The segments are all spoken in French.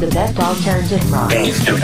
The best alternative rock. Base to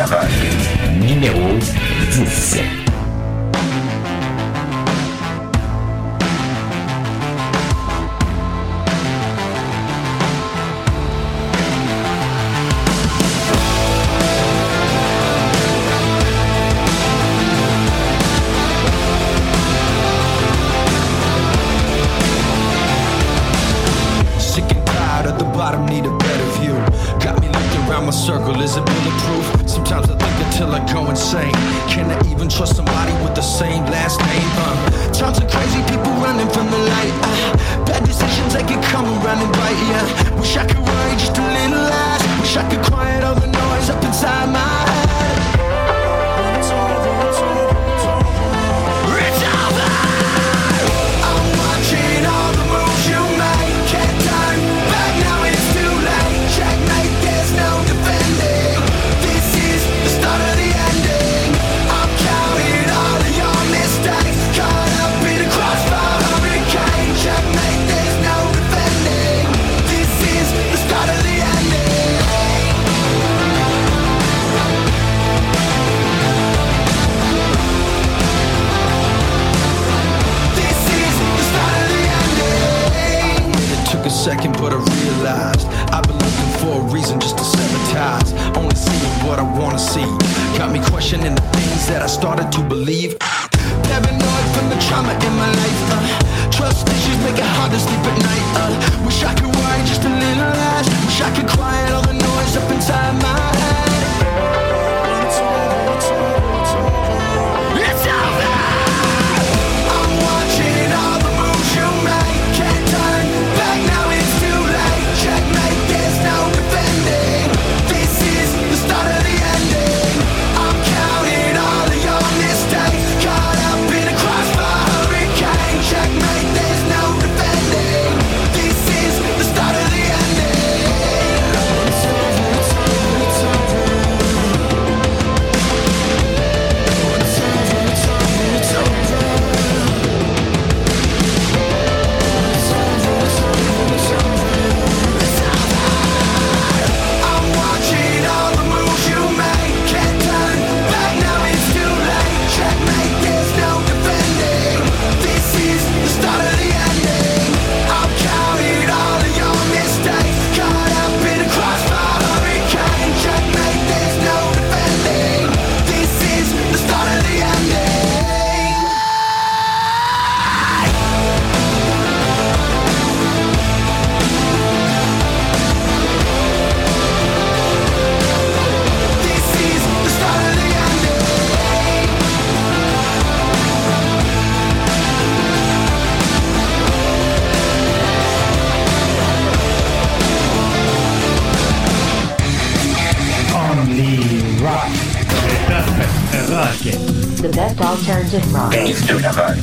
Dave de la vague,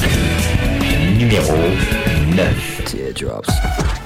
numéro 9. Teardrops.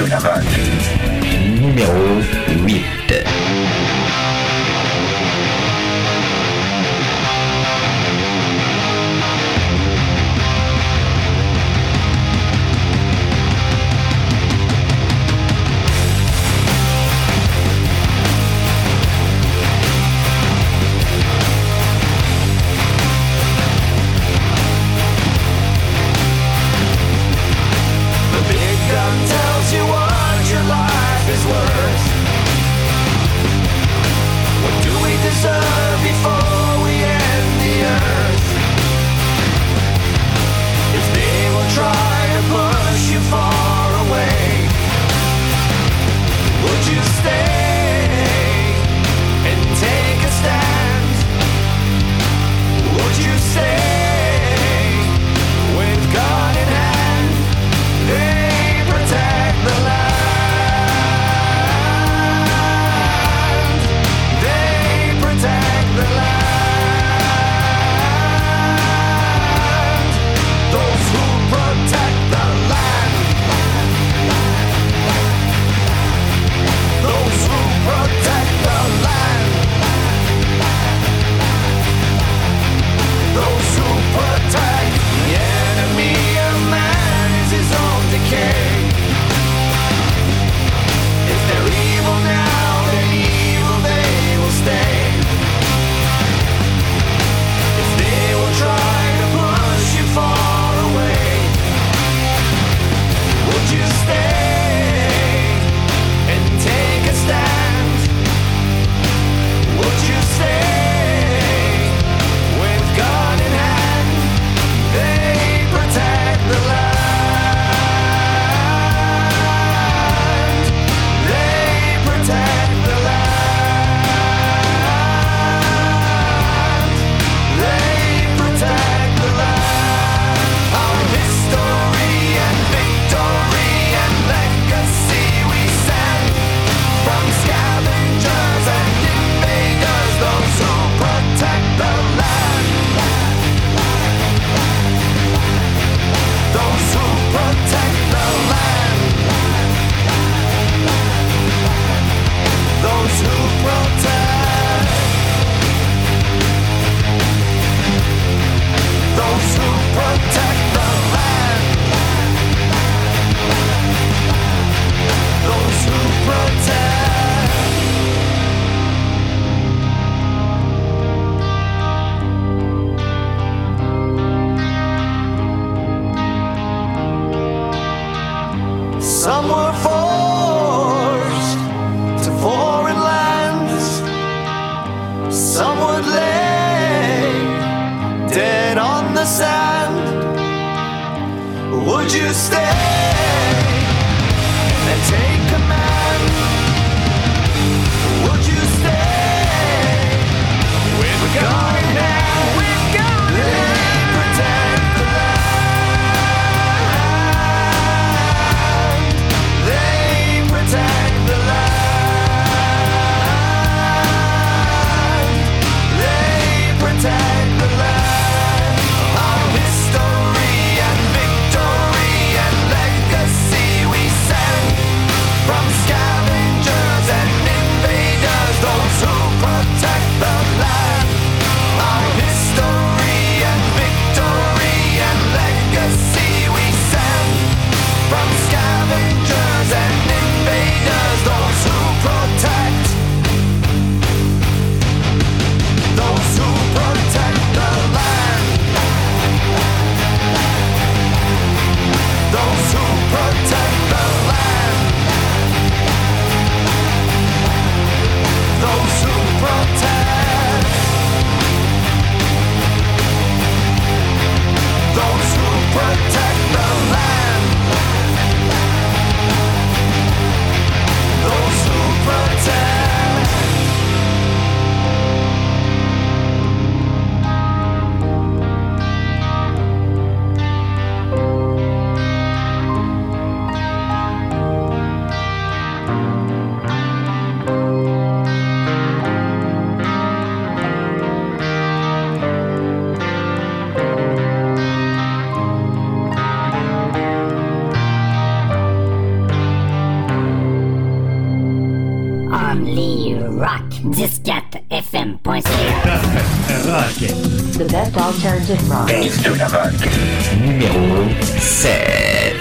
Rock. The best alternative rock. Numéro 7.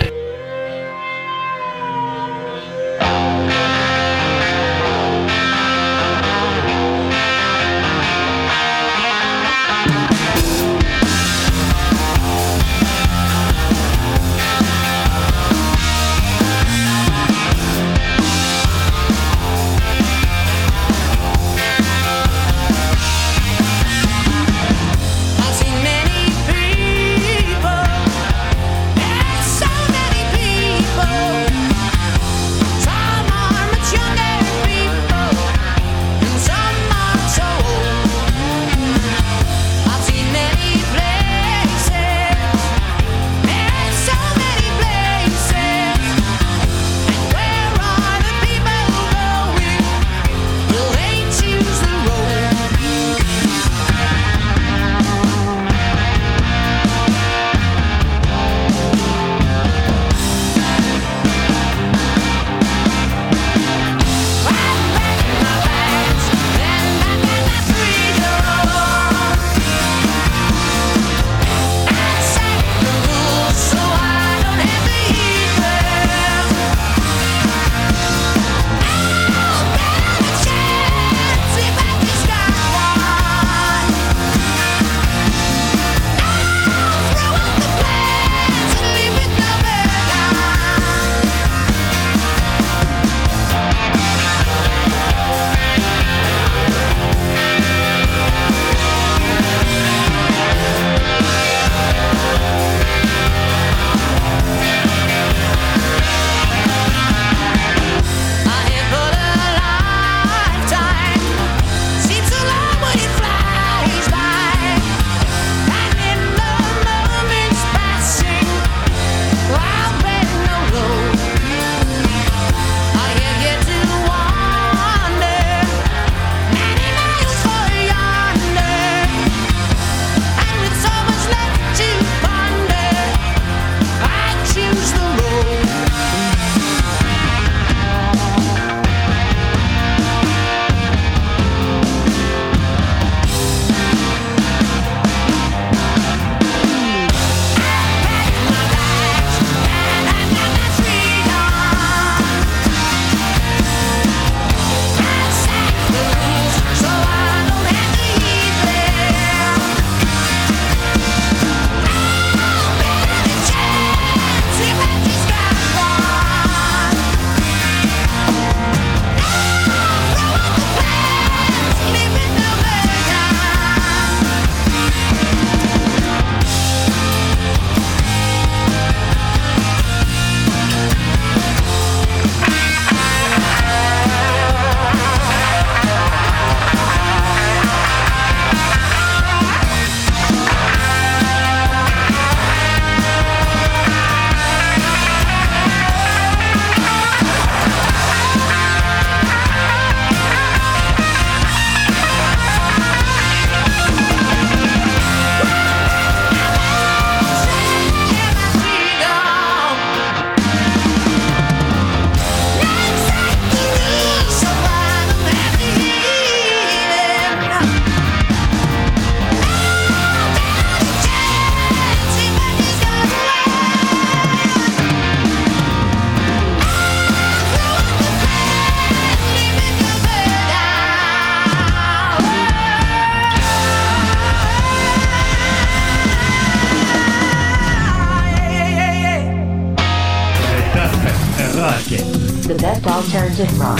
Alternative rock.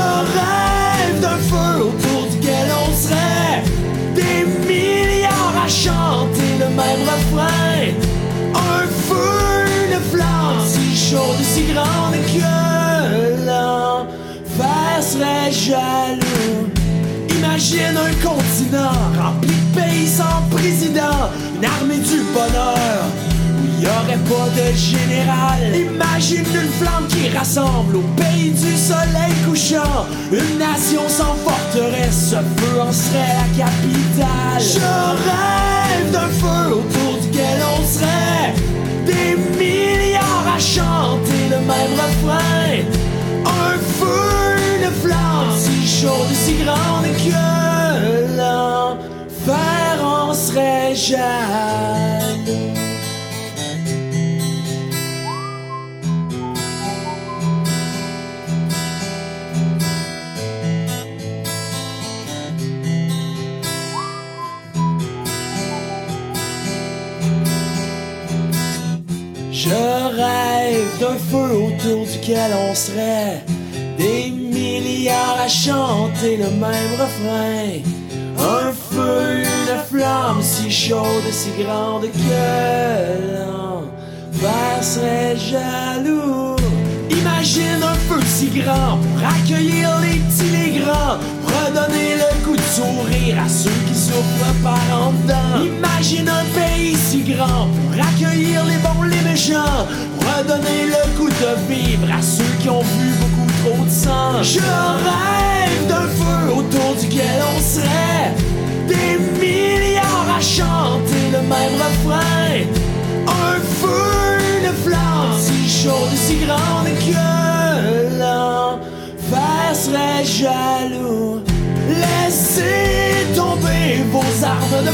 Je rêve d'un feu autour duquel on serait des milliards à chanter le même refrain. Un feu, une flamme si chaude si grande que l'enfer serait jaloux. Imagine un continent rempli de pays sans président, une armée du bonheur y aurait pas de général. Imagine une flamme qui rassemble au pays du soleil couchant, une nation sans forteresse, ce feu en serait la capitale. Je rêve d'un feu autour duquel on serait des milliards à chanter le même refrain. Un feu, une flamme si chaude si grande que l'enfer en serait jaloux. D'un feu autour duquel on serait des milliards à chanter le même refrain. Un feu, une flamme si chaude si grande que l'enfer serait jaloux. Imagine un feu si grand pour accueillir les petits, les grands, redonner le goût de sourire à ceux qui souffrent par en dedans. Imagine un pays si grand pour accueillir les bons, les méchants, redonner le goût de vivre à ceux qui ont vu beaucoup trop de sang. Je rêve d'un feu autour duquel on serait des milliards à chanter le même refrain. Un feu, une flamme si chaude et si grande que l'enfer serait jaloux. Laissez tomber vos armes de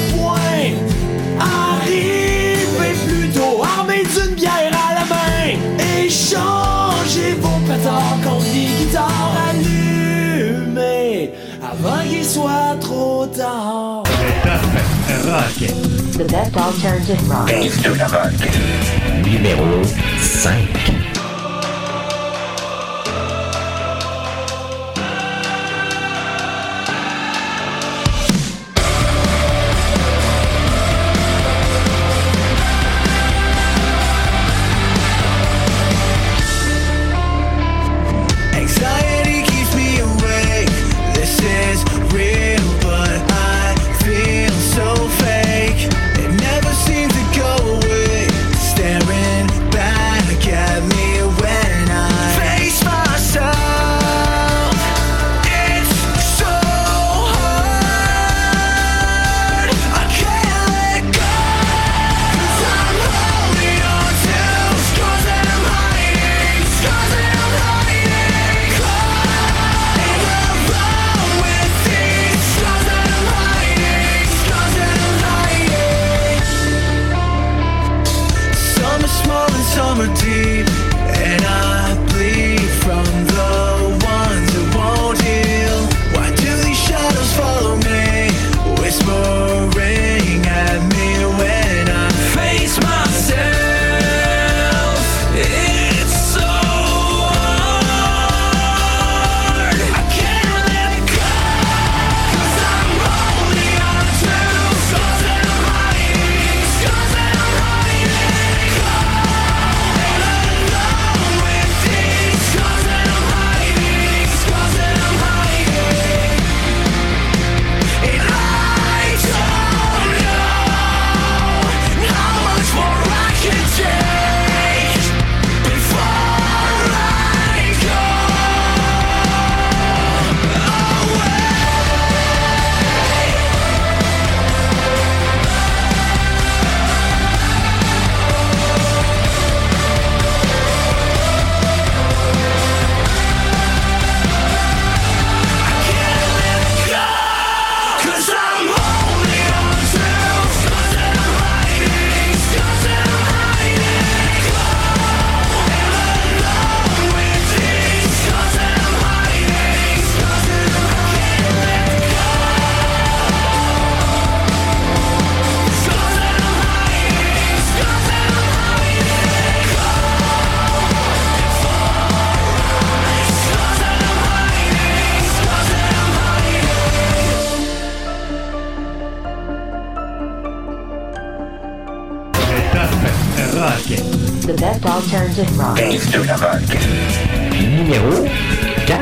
rock. The best alternative rock. Base de la rock. Numéro 5. gratuitement. Numéro 4.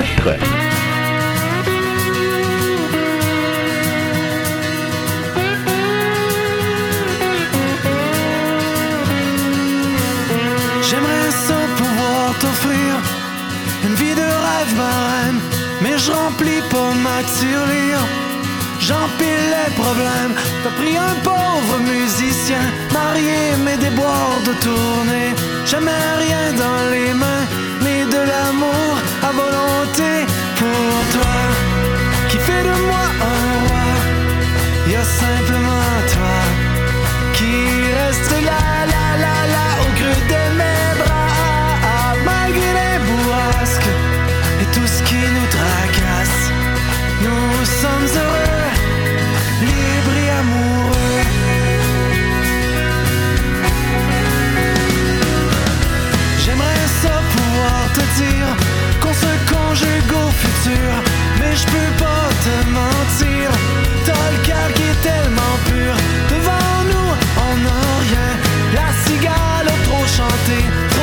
J'aimerais sans pouvoir t'offrir une vie de rêve, ma mais je remplis pas ma. J'empile les problèmes, t'as pris un pauvre musicien, marié mais des bords de tournée jamais rien dans les mains, mais de l'amour à volonté pour toi, qui fait de moi un roi. Y a simplement toi qui reste là, là, là, là, au creux de mes bras, malgré les bourrasques et tout ce qui nous tracasse. Nous sommes heureux, libres et amoureux. qu'on se conjugue au futur. Mais je peux pas te mentir, t'as le cœur qui est tellement pur. Devant nous, on n'a rien, la cigale a trop chanté.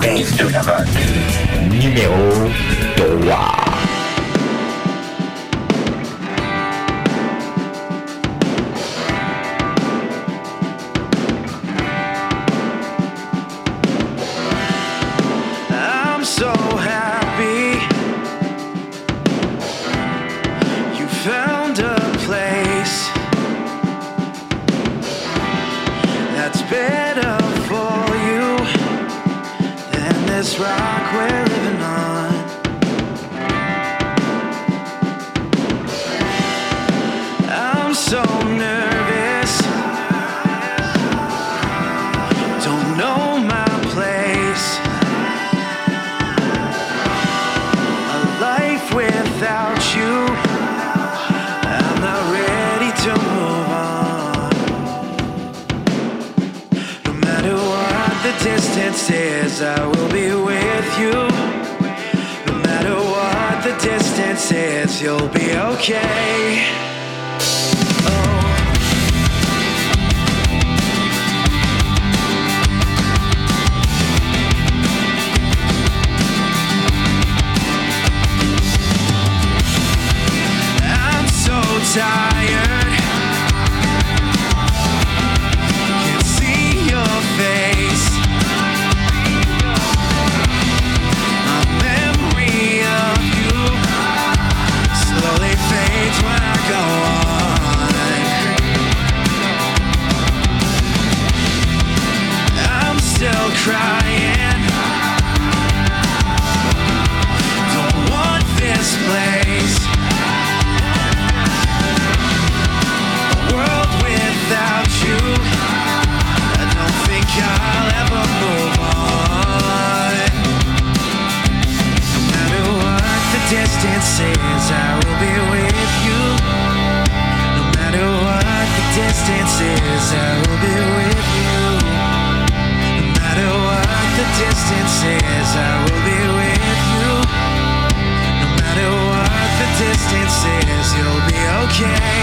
Base to cause I will be with you. No matter what the distance is, you'll be okay. Yeah.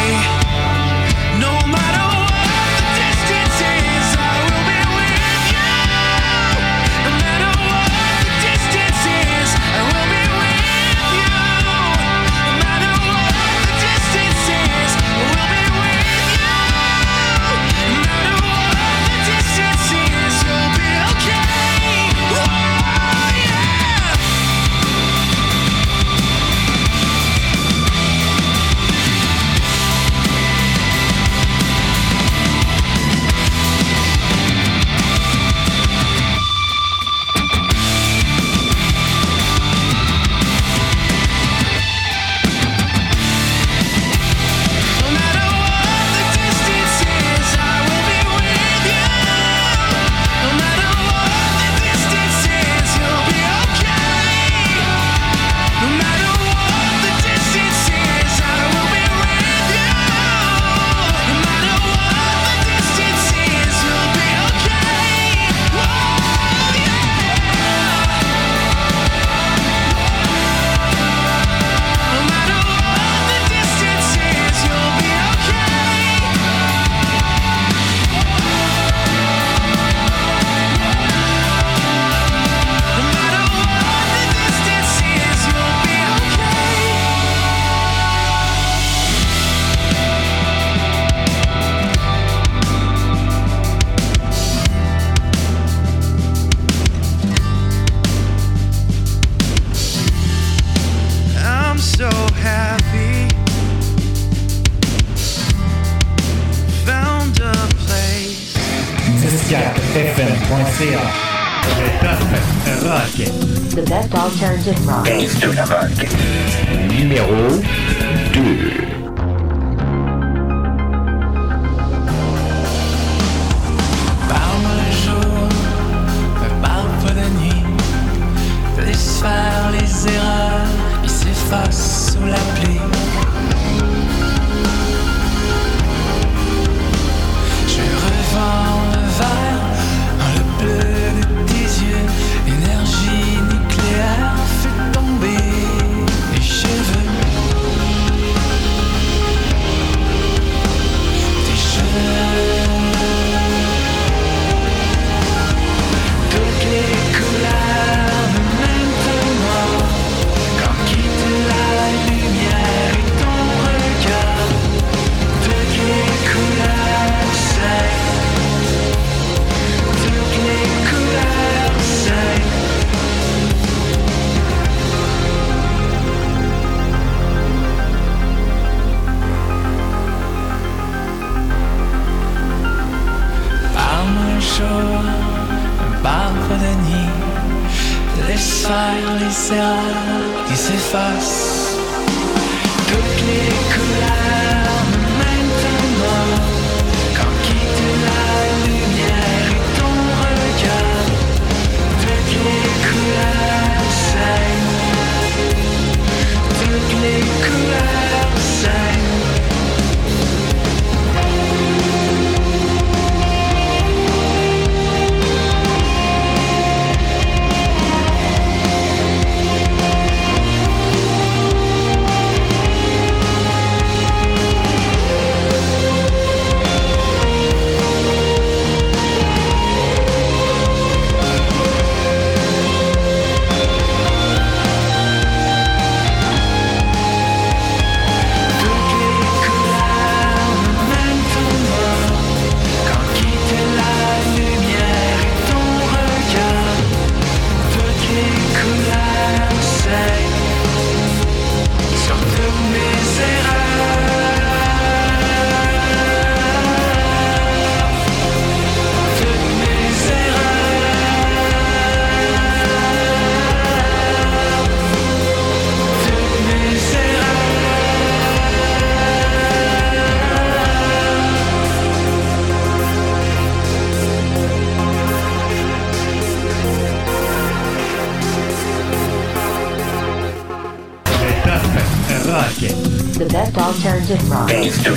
rock. The best alternative rock. rock. Numéro 2. Parle le jour, parle de nuit. De laisser faire les erreurs qui s'effacent sous la pluie. Je revends. défaire les cerfs qui s'effacent. Toutes les thanks to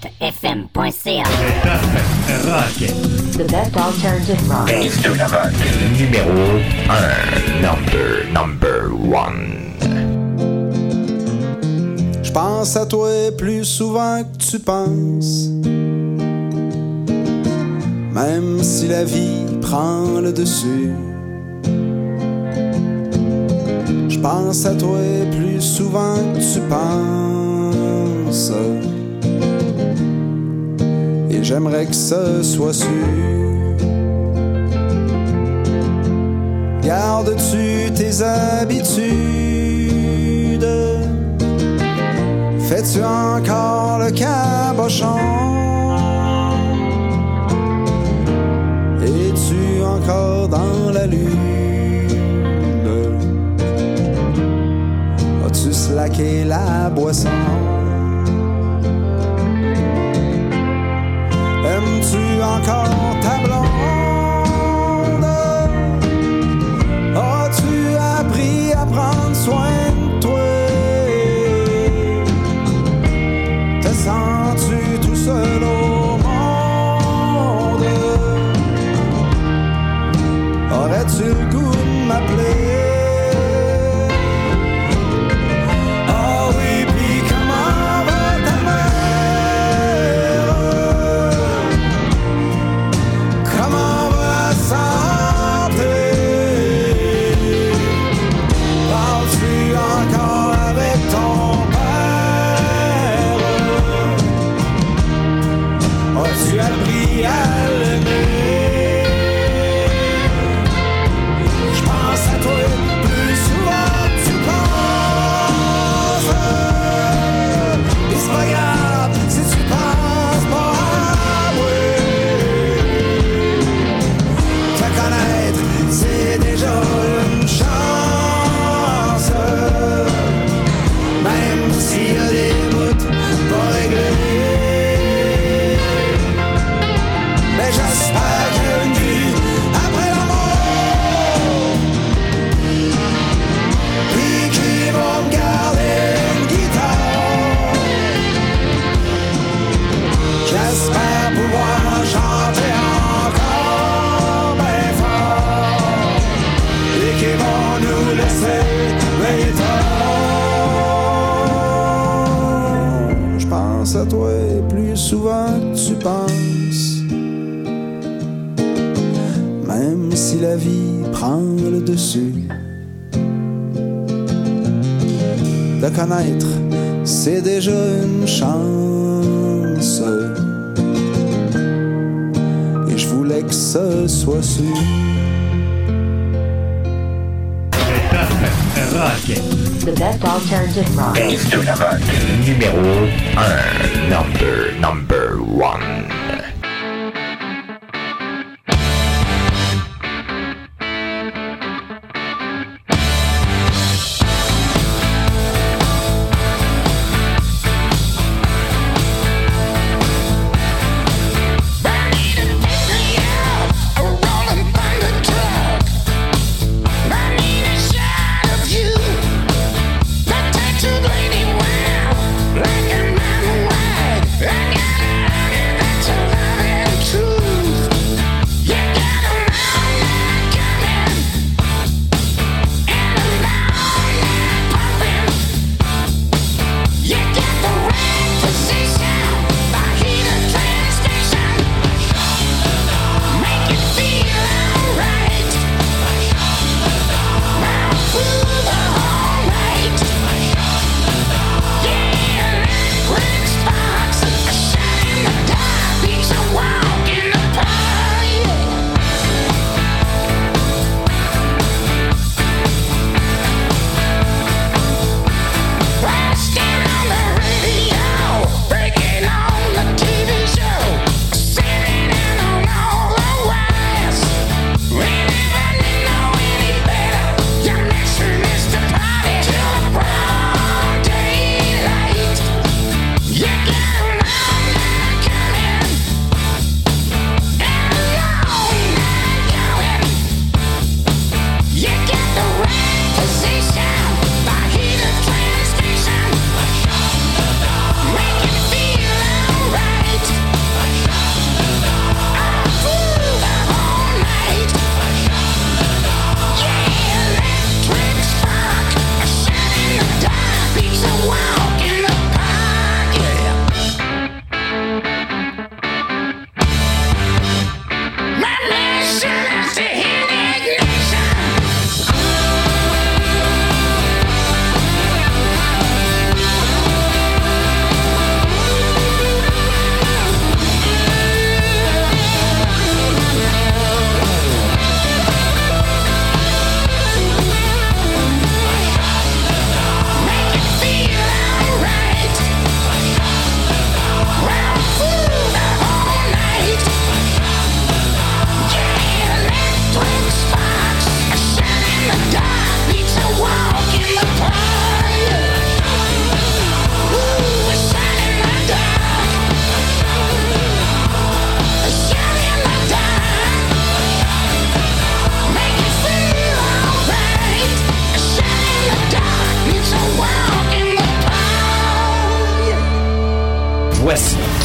FM.ca. Rock. The best alternative rock. Best rock. Numéro 1. Number, number 1. Je pense à toi plus souvent que tu penses. Même si la vie prend le dessus. Je pense à toi plus souvent que tu penses et j'aimerais que ce soit sûr. Gardes-tu tes habitudes? Fais-tu encore le cabochon? Es-tu encore dans la lune? As-tu slaqué la boisson? car toi plus souvent tu penses. Même si la vie prend le dessus. De connaître, c'est déjà une chance. Et je voulais que ce soit sûr. The best alternative rock. Dance to. Numéro 1. Number, number 1.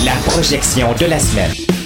La projection de la semaine.